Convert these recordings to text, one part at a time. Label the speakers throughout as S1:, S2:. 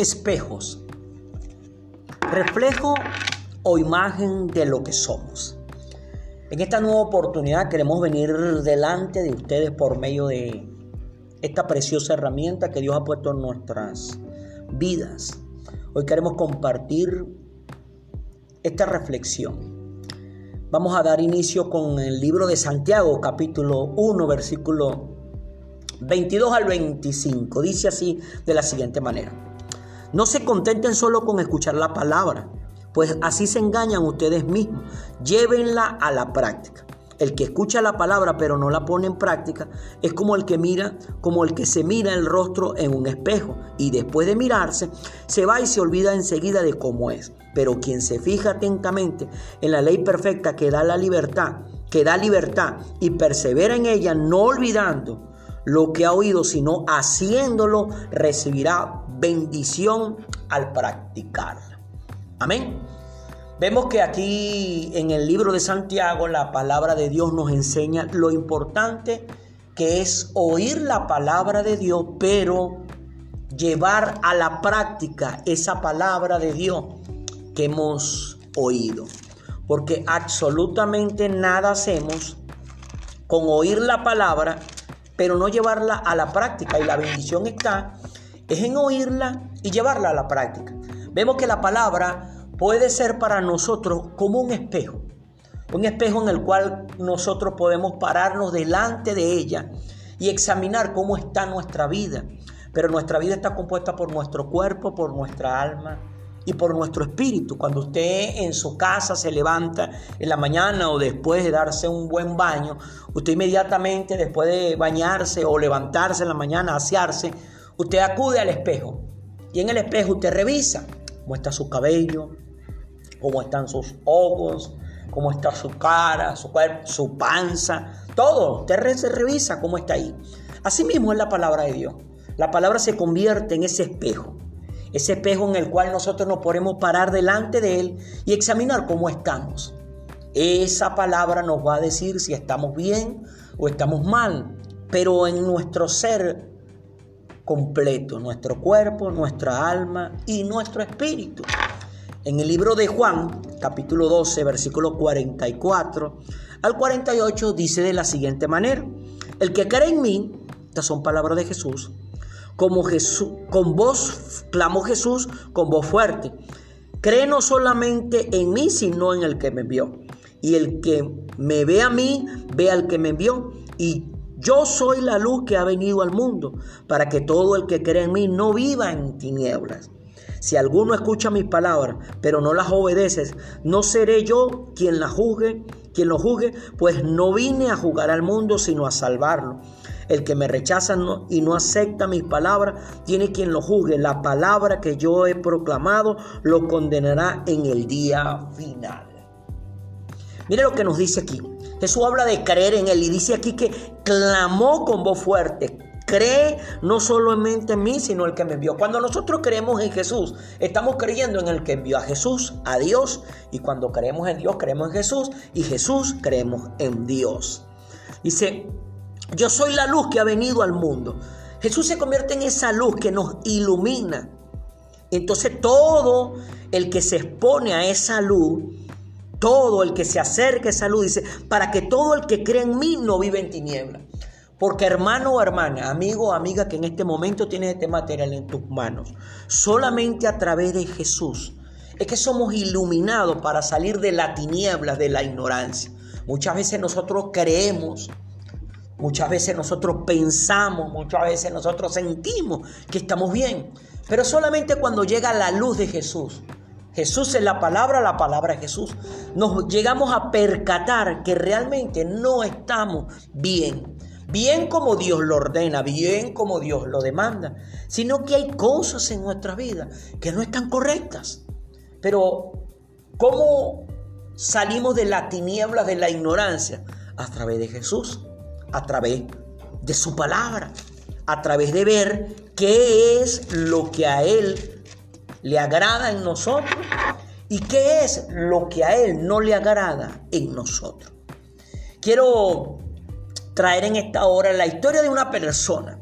S1: espejos, reflejo o imagen de lo que somos. En esta nueva oportunidad queremos venir delante de ustedes por medio de esta preciosa herramienta que Dios ha puesto en nuestras vidas. Hoy queremos compartir esta reflexión. Vamos a dar inicio con el libro de Santiago, capítulo 1, versículo 22 al 25. Dice así de la siguiente manera. No se contenten solo con escuchar la palabra, pues así se engañan ustedes mismos. Llévenla a la práctica. El que escucha la palabra pero no la pone en práctica es como el que mira, como el que se mira el rostro en un espejo y después de mirarse se va y se olvida enseguida de cómo es. Pero quien se fija atentamente en la ley perfecta que da la libertad, que da libertad y persevera en ella no olvidando lo que ha oído, sino haciéndolo, recibirá bendición al practicarla. Amén. Vemos que aquí en el libro de Santiago la palabra de Dios nos enseña lo importante que es oír la palabra de Dios, pero llevar a la práctica esa palabra de Dios que hemos oído. Porque absolutamente nada hacemos con oír la palabra, pero no llevarla a la práctica. Y la bendición está es en oírla y llevarla a la práctica. Vemos que la palabra puede ser para nosotros como un espejo, un espejo en el cual nosotros podemos pararnos delante de ella y examinar cómo está nuestra vida. Pero nuestra vida está compuesta por nuestro cuerpo, por nuestra alma y por nuestro espíritu. Cuando usted en su casa se levanta en la mañana o después de darse un buen baño, usted inmediatamente después de bañarse o levantarse en la mañana, asearse, usted acude al espejo. Y en el espejo usted revisa cómo está su cabello, cómo están sus ojos, cómo está su cara, su cuerpo, su panza, todo. Usted se revisa cómo está ahí. Así mismo es la palabra de Dios. La palabra se convierte en ese espejo, ese espejo en el cual nosotros nos podemos parar delante de él y examinar cómo estamos. Esa palabra nos va a decir si estamos bien o estamos mal, pero en nuestro ser completo, nuestro cuerpo, nuestra alma y nuestro espíritu. En el libro de Juan, capítulo 12, versículo 44 al 48, dice de la siguiente manera, el que cree en mí, estas son palabras de Jesús, como Jesús, con voz, clamó Jesús con voz fuerte, cree no solamente en mí, sino en el que me envió. Y el que me ve a mí, ve al que me envió. Y yo soy la luz que ha venido al mundo, para que todo el que cree en mí no viva en tinieblas. Si alguno escucha mis palabras, pero no las obedeces, no seré yo quien la juzgue, quien lo juzgue, pues no vine a juzgar al mundo, sino a salvarlo. El que me rechaza y no acepta mis palabras, tiene quien lo juzgue. La palabra que yo he proclamado lo condenará en el día final. Mire lo que nos dice aquí. Jesús habla de creer en Él y dice aquí que clamó con voz fuerte cree no solamente en mí, sino el que me envió. Cuando nosotros creemos en Jesús, estamos creyendo en el que envió a Jesús, a Dios. Y cuando creemos en Dios, creemos en Jesús. Y Jesús, creemos en Dios. Dice, yo soy la luz que ha venido al mundo. Jesús se convierte en esa luz que nos ilumina. Entonces todo el que se expone a esa luz, todo el que se acerque a esa luz, dice, para que todo el que cree en mí no vive en tinieblas. Porque hermano o hermana, amigo o amiga que en este momento tiene este material en tus manos, solamente a través de Jesús es que somos iluminados para salir de la tiniebla, de la ignorancia. Muchas veces nosotros creemos, muchas veces nosotros pensamos, muchas veces nosotros sentimos que estamos bien, pero solamente cuando llega la luz de Jesús, Jesús es la palabra, la palabra es Jesús. Nos llegamos a percatar que realmente no estamos bien bien como Dios lo ordena, bien como Dios lo demanda, sino que hay cosas en nuestra vida que no están correctas. Pero, ¿cómo salimos de la tiniebla de la ignorancia? A través de Jesús, a través de su palabra, a través de ver qué es lo que a Él le agrada en nosotros y qué es lo que a Él no le agrada en nosotros. Quiero traer en esta hora la historia de una persona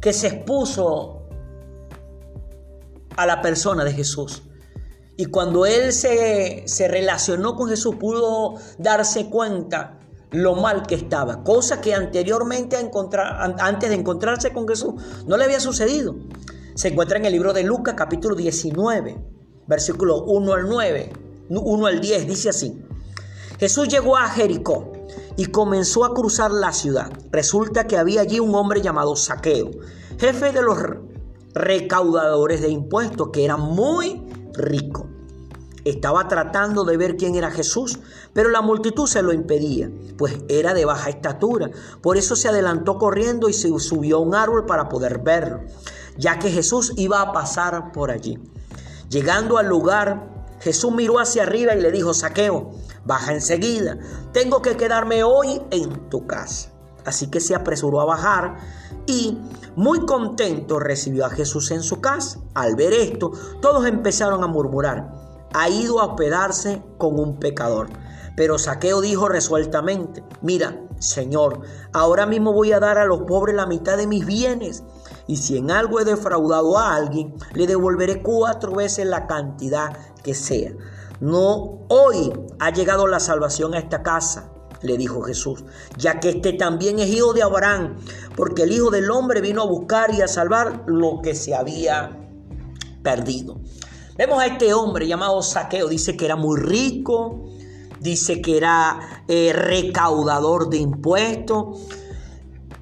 S1: que se expuso a la persona de Jesús. Y cuando él se, se relacionó con Jesús, pudo darse cuenta lo mal que estaba, cosa que anteriormente antes de encontrarse con Jesús no le había sucedido. Se encuentra en el libro de Lucas capítulo 19, versículo 1 al 9, 1 al 10, dice así. Jesús llegó a Jericó y comenzó a cruzar la ciudad. Resulta que había allí un hombre llamado Saqueo, jefe de los recaudadores de impuestos, que era muy rico. Estaba tratando de ver quién era Jesús, pero la multitud se lo impedía, pues era de baja estatura. Por eso se adelantó corriendo y se subió a un árbol para poder verlo, ya que Jesús iba a pasar por allí. Llegando al lugar, Jesús miró hacia arriba y le dijo, Saqueo, baja enseguida, tengo que quedarme hoy en tu casa. Así que se apresuró a bajar y muy contento recibió a Jesús en su casa. Al ver esto, todos empezaron a murmurar ha ido a hospedarse con un pecador. Pero Saqueo dijo resueltamente, mira, Señor, ahora mismo voy a dar a los pobres la mitad de mis bienes. Y si en algo he defraudado a alguien, le devolveré cuatro veces la cantidad que sea. No hoy ha llegado la salvación a esta casa, le dijo Jesús, ya que este también es hijo de Abraham, porque el Hijo del Hombre vino a buscar y a salvar lo que se había perdido. Vemos a este hombre llamado Saqueo, dice que era muy rico, dice que era eh, recaudador de impuestos.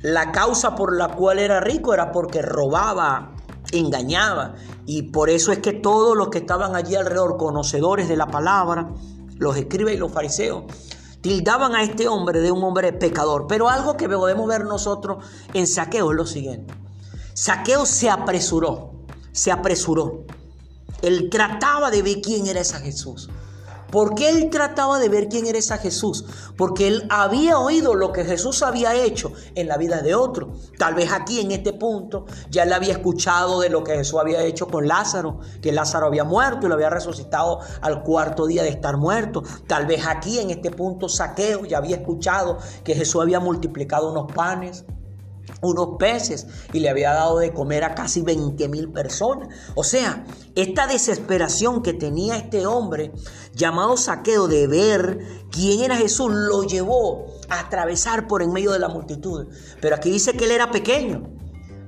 S1: La causa por la cual era rico era porque robaba, engañaba. Y por eso es que todos los que estaban allí alrededor, conocedores de la palabra, los escribas y los fariseos, tildaban a este hombre de un hombre pecador. Pero algo que podemos ver nosotros en Saqueo es lo siguiente. Saqueo se apresuró, se apresuró. Él trataba de ver quién era ese Jesús. ¿Por qué él trataba de ver quién era ese Jesús? Porque él había oído lo que Jesús había hecho en la vida de otro. Tal vez aquí en este punto ya él había escuchado de lo que Jesús había hecho con Lázaro, que Lázaro había muerto y lo había resucitado al cuarto día de estar muerto. Tal vez aquí en este punto Saqueo ya había escuchado que Jesús había multiplicado unos panes unos peces y le había dado de comer a casi 20 mil personas. O sea, esta desesperación que tenía este hombre llamado Saqueo de ver quién era Jesús lo llevó a atravesar por en medio de la multitud. Pero aquí dice que él era pequeño.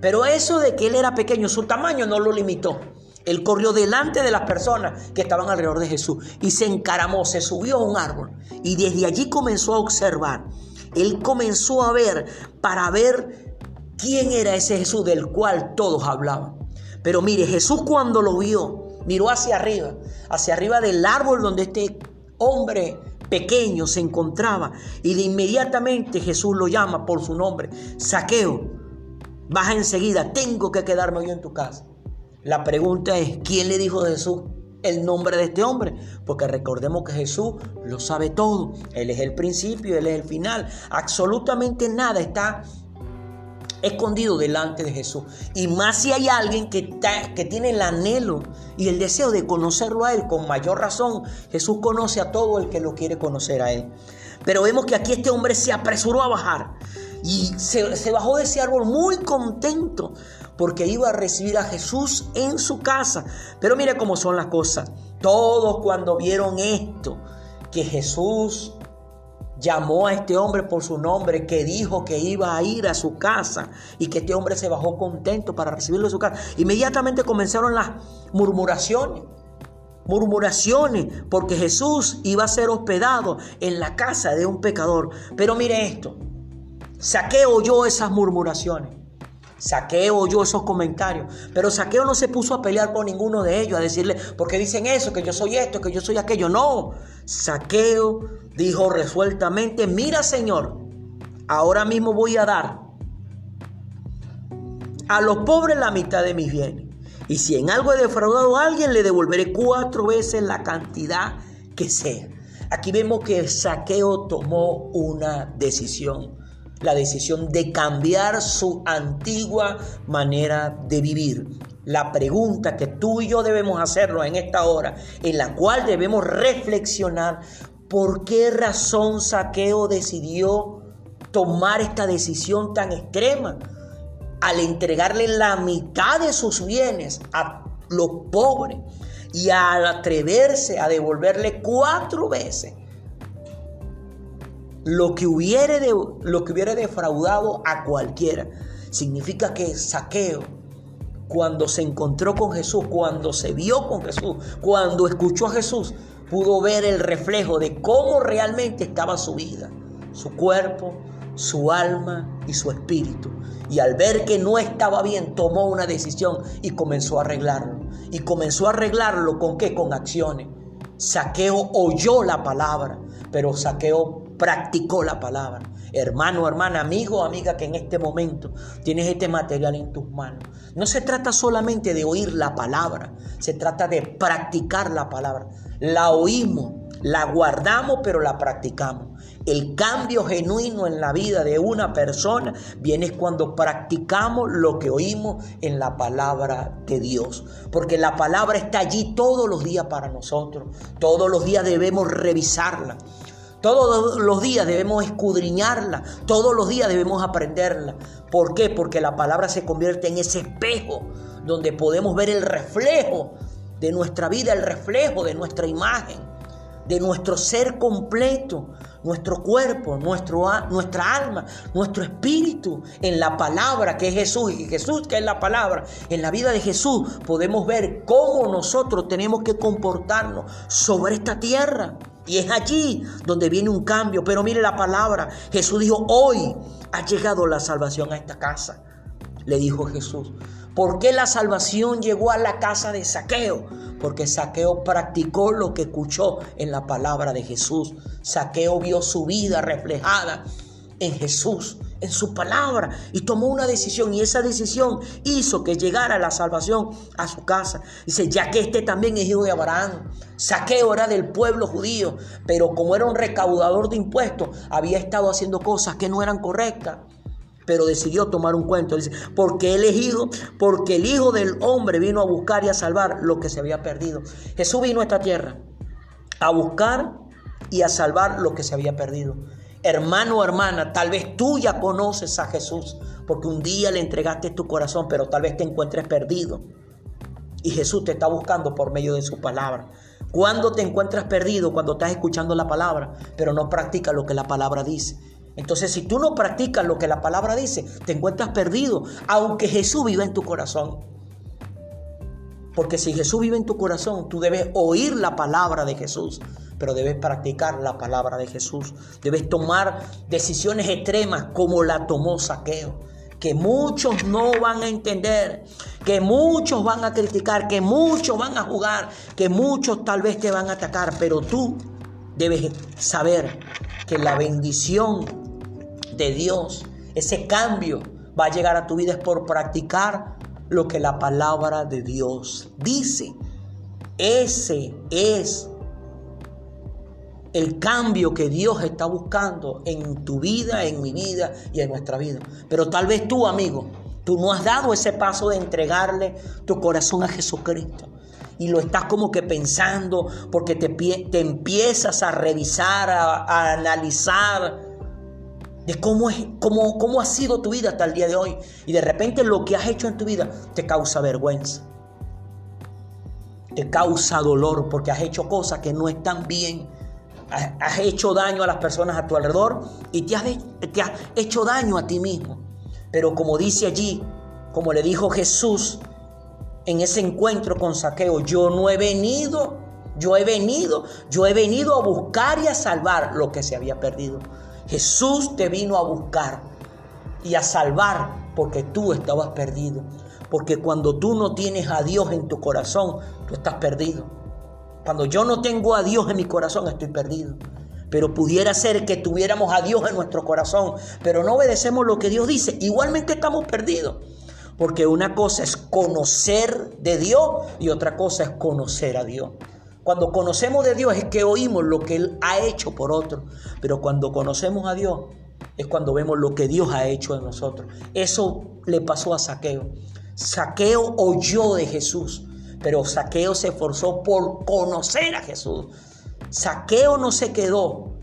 S1: Pero eso de que él era pequeño, su tamaño no lo limitó. Él corrió delante de las personas que estaban alrededor de Jesús y se encaramó, se subió a un árbol y desde allí comenzó a observar. Él comenzó a ver para ver quién era ese Jesús del cual todos hablaban. Pero mire, Jesús cuando lo vio, miró hacia arriba, hacia arriba del árbol donde este hombre pequeño se encontraba y de inmediatamente Jesús lo llama por su nombre, Saqueo, baja enseguida, tengo que quedarme hoy en tu casa. La pregunta es, ¿quién le dijo Jesús el nombre de este hombre? Porque recordemos que Jesús lo sabe todo, Él es el principio, Él es el final, absolutamente nada está escondido delante de Jesús. Y más si hay alguien que, que tiene el anhelo y el deseo de conocerlo a Él, con mayor razón, Jesús conoce a todo el que lo quiere conocer a Él. Pero vemos que aquí este hombre se apresuró a bajar y se, bajó de ese árbol muy contento porque iba a recibir a Jesús en su casa. Pero mire cómo son las cosas. Todos cuando vieron esto, que Jesús llamó a este hombre por su nombre, que dijo que iba a ir a su casa y que este hombre se bajó contento para recibirlo en su casa. Inmediatamente comenzaron las murmuraciones, murmuraciones, porque Jesús iba a ser hospedado en la casa de un pecador. Pero mire esto, Saqueo oyó esas murmuraciones. Saqueo oyó esos comentarios, pero Saqueo no se puso a pelear con ninguno de ellos, a decirle, porque dicen eso, que yo soy esto, que yo soy aquello. No, Saqueo dijo resueltamente, mira Señor, ahora mismo voy a dar a los pobres la mitad de mis bienes. Y si en algo he defraudado a alguien, le devolveré cuatro veces la cantidad que sea. Aquí vemos que Saqueo tomó una decisión la decisión de cambiar su antigua manera de vivir. La pregunta que tú y yo debemos hacerlo en esta hora, en la cual debemos reflexionar, ¿por qué razón Saqueo decidió tomar esta decisión tan extrema? Al entregarle la mitad de sus bienes a los pobres y al atreverse a devolverle cuatro veces lo que hubiere, de, lo que hubiera defraudado a cualquiera. Significa que saqueo, cuando se encontró con Jesús, cuando se vio con Jesús, cuando escuchó a Jesús, pudo ver el reflejo de cómo realmente estaba su vida, su cuerpo, su alma y su espíritu. Y al ver que no estaba bien, tomó una decisión y comenzó a arreglarlo. Y comenzó a arreglarlo con qué? Con acciones. Saqueo oyó la palabra, pero Saqueo practicó la palabra. Hermano, hermana, amigo, amiga, que en este momento tienes este material en tus manos. No se trata solamente de oír la palabra, se trata de practicar la palabra. La oímos, la guardamos, pero la practicamos. El cambio genuino en la vida de una persona viene cuando practicamos lo que oímos en la palabra de Dios. Porque la palabra está allí todos los días para nosotros. Todos los días debemos revisarla. Todos los días debemos escudriñarla, todos los días debemos aprenderla. ¿Por qué? Porque la palabra se convierte en ese espejo donde podemos ver el reflejo de nuestra vida, el reflejo de nuestra imagen, de nuestro ser completo, nuestro cuerpo, nuestro, nuestra alma, nuestro espíritu en la palabra que es Jesús y Jesús que es la palabra. En la vida de Jesús podemos ver cómo nosotros tenemos que comportarnos sobre esta tierra. Y es allí donde viene un cambio. Pero mire la palabra. Jesús dijo, hoy ha llegado la salvación a esta casa. Le dijo Jesús. ¿Por qué la salvación llegó a la casa de Saqueo? Porque Saqueo practicó lo que escuchó en la palabra de Jesús. Saqueo vio su vida reflejada en Jesús en su palabra y tomó una decisión y esa decisión hizo que llegara la salvación a su casa. Dice, ya que este también es hijo de Abraham, saqueo era del pueblo judío, pero como era un recaudador de impuestos, había estado haciendo cosas que no eran correctas. Pero decidió tomar un cuento. Dice, porque él es hijo, porque el hijo del hombre vino a buscar y a salvar lo que se había perdido. Jesús vino a esta tierra a buscar y a salvar lo que se había perdido. Hermano o hermana, tal vez tú ya conoces a Jesús porque un día le entregaste tu corazón, pero tal vez te encuentres perdido. Y Jesús te está buscando por medio de su palabra. Cuando te encuentras perdido, cuando estás escuchando la palabra, pero no practicas lo que la palabra dice. Entonces, si tú no practicas lo que la palabra dice, te encuentras perdido, aunque Jesús viva en tu corazón. Porque si Jesús vive en tu corazón, tú debes oír la palabra de Jesús pero debes practicar la palabra de Jesús. Debes tomar decisiones extremas como la tomó Saqueo. Que muchos no van a entender, que muchos van a criticar, que muchos van a jugar, que muchos tal vez te van a atacar, pero tú debes saber que la bendición de Dios, ese cambio va a llegar a tu vida es por practicar lo que la palabra de Dios dice. Ese es el cambio que Dios está buscando en tu vida, en mi vida y en nuestra vida. Pero tal vez tú, amigo, tú no has dado ese paso de entregarle tu corazón a Jesucristo. Y lo estás como que pensando porque te, te empiezas a revisar, a, analizar de cómo, es, cómo, cómo ha sido tu vida hasta el día de hoy. Y de repente lo que has hecho en tu vida te causa vergüenza. Te causa dolor porque has hecho cosas que no están bien has hecho daño a las personas a tu alrededor y te has, hecho daño a ti mismo. Pero como dice allí, como le dijo Jesús en ese encuentro con Saqueo, yo no he venido, yo he venido, yo he venido a buscar y a salvar lo que se había perdido. Jesús te vino a buscar y a salvar porque tú estabas perdido. Porque cuando tú no tienes a Dios en tu corazón, tú estás perdido. Cuando yo no tengo a Dios en mi corazón, estoy perdido. Pero pudiera ser que tuviéramos a Dios en nuestro corazón, pero no obedecemos lo que Dios dice. Igualmente estamos perdidos. Porque una cosa es conocer de Dios y otra cosa es conocer a Dios. Cuando conocemos de Dios es que oímos lo que Él ha hecho por otro. Pero cuando conocemos a Dios es cuando vemos lo que Dios ha hecho en nosotros. Eso le pasó a Saqueo. Saqueo oyó de Jesús. Pero Saqueo se esforzó por conocer a Jesús. Saqueo no se quedó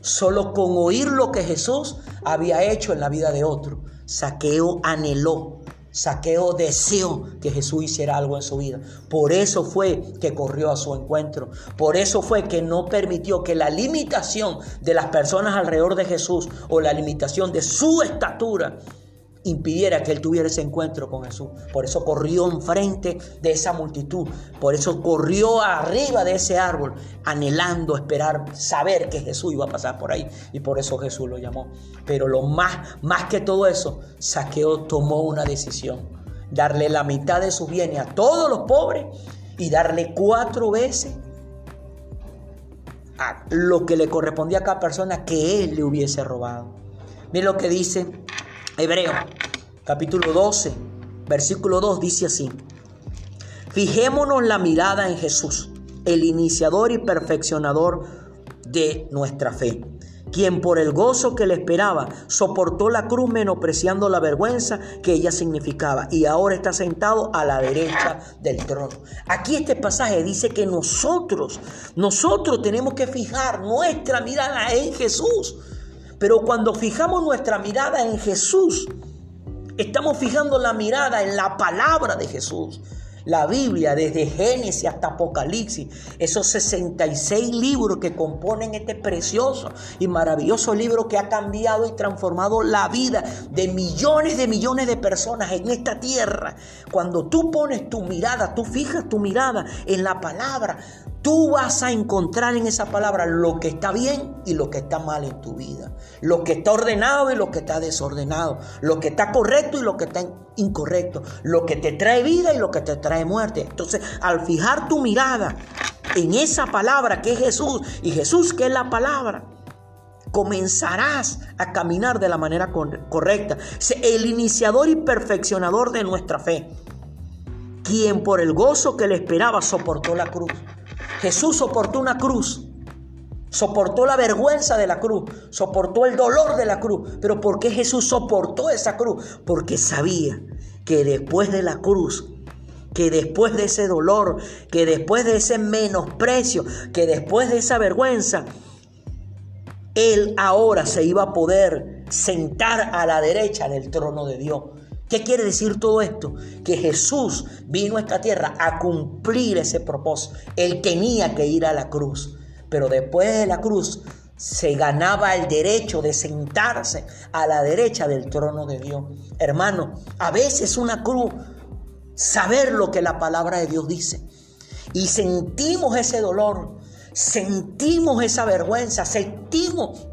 S1: solo con oír lo que Jesús había hecho en la vida de otro. Saqueo anheló Saqueo deseó que Jesús hiciera algo en su vida. Por eso fue que corrió a su encuentro. Por eso fue que no permitió que la limitación de las personas alrededor de Jesús o la limitación de su estatura impidiera que él tuviera ese encuentro con Jesús. Por eso corrió enfrente de esa multitud. Por eso corrió arriba de ese árbol, anhelando esperar, saber que Jesús iba a pasar por ahí. Y por eso Jesús lo llamó. Pero lo más, más que todo eso, Saqueo tomó una decisión. Darle la mitad de sus bienes a todos los pobres y darle cuatro veces a lo que le correspondía a cada persona que él le hubiese robado. Miren lo que dice Hebreo, capítulo 12, versículo 2 dice así. Fijémonos la mirada en Jesús, el iniciador y perfeccionador de nuestra fe, quien por el gozo que le esperaba soportó la cruz menospreciando la vergüenza que ella significaba y ahora está sentado a la derecha del trono. Aquí este pasaje dice que nosotros, nosotros tenemos que fijar nuestra mirada en Jesús. Pero cuando fijamos nuestra mirada en Jesús, estamos fijando la mirada en la palabra de Jesús. La Biblia, desde Génesis hasta Apocalipsis, esos 66 libros que componen este precioso y maravilloso libro que ha cambiado y transformado la vida de millones de millones de personas en esta tierra. Cuando tú pones tu mirada, tú fijas tu mirada en la palabra, Tú vas a encontrar en esa palabra lo que está bien y lo que está mal en tu vida. Lo que está ordenado y lo que está desordenado. Lo que está correcto y lo que está incorrecto. Lo que te trae vida y lo que te trae muerte. Entonces, al fijar tu mirada en esa palabra que es Jesús y Jesús que es la palabra, comenzarás a caminar de la manera correcta. El iniciador y perfeccionador de nuestra fe. Quien por el gozo que le esperaba soportó la cruz Jesús soportó una cruz. Soportó la vergüenza de la cruz, soportó el dolor de la cruz. Pero ¿por qué Jesús soportó esa cruz? Porque sabía que después de la cruz, que después de ese dolor, que después de ese menosprecio, que después de esa vergüenza, Él ahora se iba a poder sentar a la derecha del trono de Dios. ¿Qué quiere decir todo esto? Que Jesús vino a esta tierra a cumplir ese propósito. Él tenía que ir a la cruz, pero después de la cruz se ganaba el derecho de sentarse a la derecha del trono de Dios. Hermano, a veces una cruz, saber lo que la palabra de Dios dice. Y sentimos ese dolor, sentimos esa vergüenza, sentimos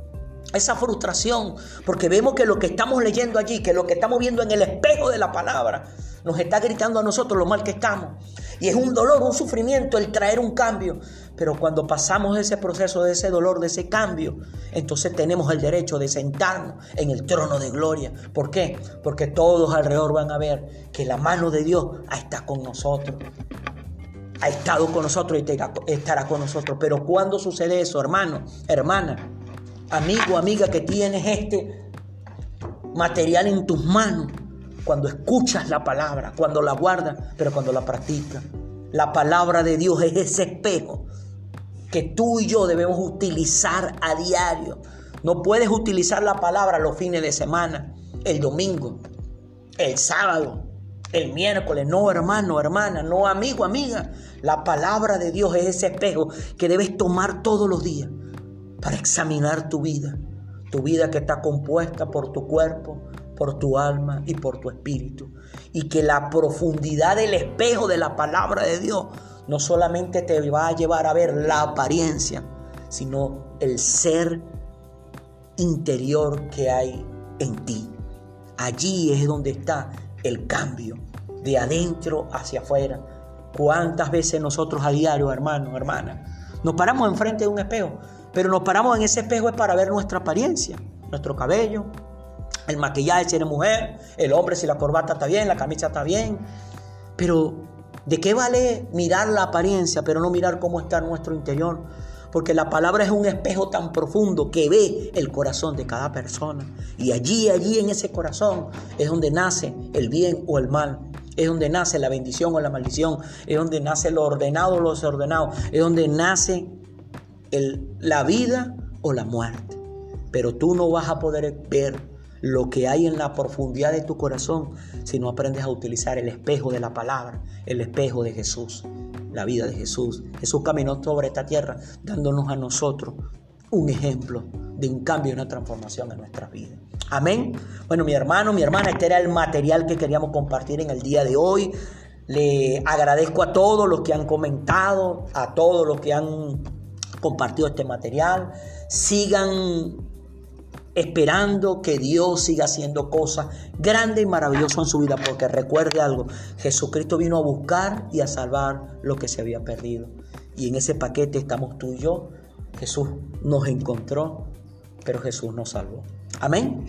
S1: esa frustración, porque vemos que lo que estamos leyendo allí, que lo que estamos viendo en el espejo de la palabra, nos está gritando a nosotros lo mal que estamos. Y es un dolor, un sufrimiento el traer un cambio. Pero cuando pasamos ese proceso de ese dolor, de ese cambio, entonces tenemos el derecho de sentarnos en el trono de gloria. ¿Por qué? Porque todos alrededor van a ver que la mano de Dios está con nosotros. Ha estado con nosotros y estará con nosotros. Pero cuando sucede eso, hermano, hermana, amigo, amiga, que tienes este material en tus manos, cuando escuchas la palabra, cuando la guardas, pero cuando la practicas. La palabra de Dios es ese espejo que tú y yo debemos utilizar a diario. No puedes utilizar la palabra los fines de semana, el domingo, el sábado, el miércoles. No, hermano, hermana, no, amigo, amiga. La palabra de Dios es ese espejo que debes tomar todos los días para examinar tu vida, tu vida que está compuesta por tu cuerpo, por tu alma y por tu espíritu. Y que la profundidad del espejo de la palabra de Dios no solamente te va a llevar a ver la apariencia, sino el ser interior que hay en ti. Allí es donde está el cambio, de adentro hacia afuera. ¿Cuántas veces nosotros a diario, hermano, hermana, nos paramos enfrente de un espejo pero nos paramos en ese espejo es para ver nuestra apariencia, nuestro cabello, el maquillaje si eres mujer, el hombre si la corbata está bien, la camisa está bien. Pero, ¿de qué vale mirar la apariencia, pero no mirar cómo está nuestro interior? Porque la palabra es un espejo tan profundo que ve el corazón de cada persona. Y allí, allí en ese corazón es donde nace el bien o el mal. Es donde nace la bendición o la maldición. Es donde nace lo ordenado o lo desordenado. Es donde nace la vida o la muerte. Pero tú no vas a poder ver lo que hay en la profundidad de tu corazón si no aprendes a utilizar el espejo de la palabra, el espejo de Jesús, la vida de Jesús. Jesús caminó sobre esta tierra dándonos a nosotros un ejemplo de un cambio y una transformación en nuestras vidas. Amén. Bueno, mi hermano, mi hermana, este era el material que queríamos compartir en el día de hoy. Le agradezco a todos los que han comentado, a todos los que han compartido este material. Sigan esperando que Dios siga haciendo cosas grandes y maravillosas en su vida, porque recuerde algo, Jesucristo vino a buscar y a salvar lo que se había perdido. Y en ese paquete estamos tú y yo. Jesús nos encontró, pero Jesús nos salvó. Amén.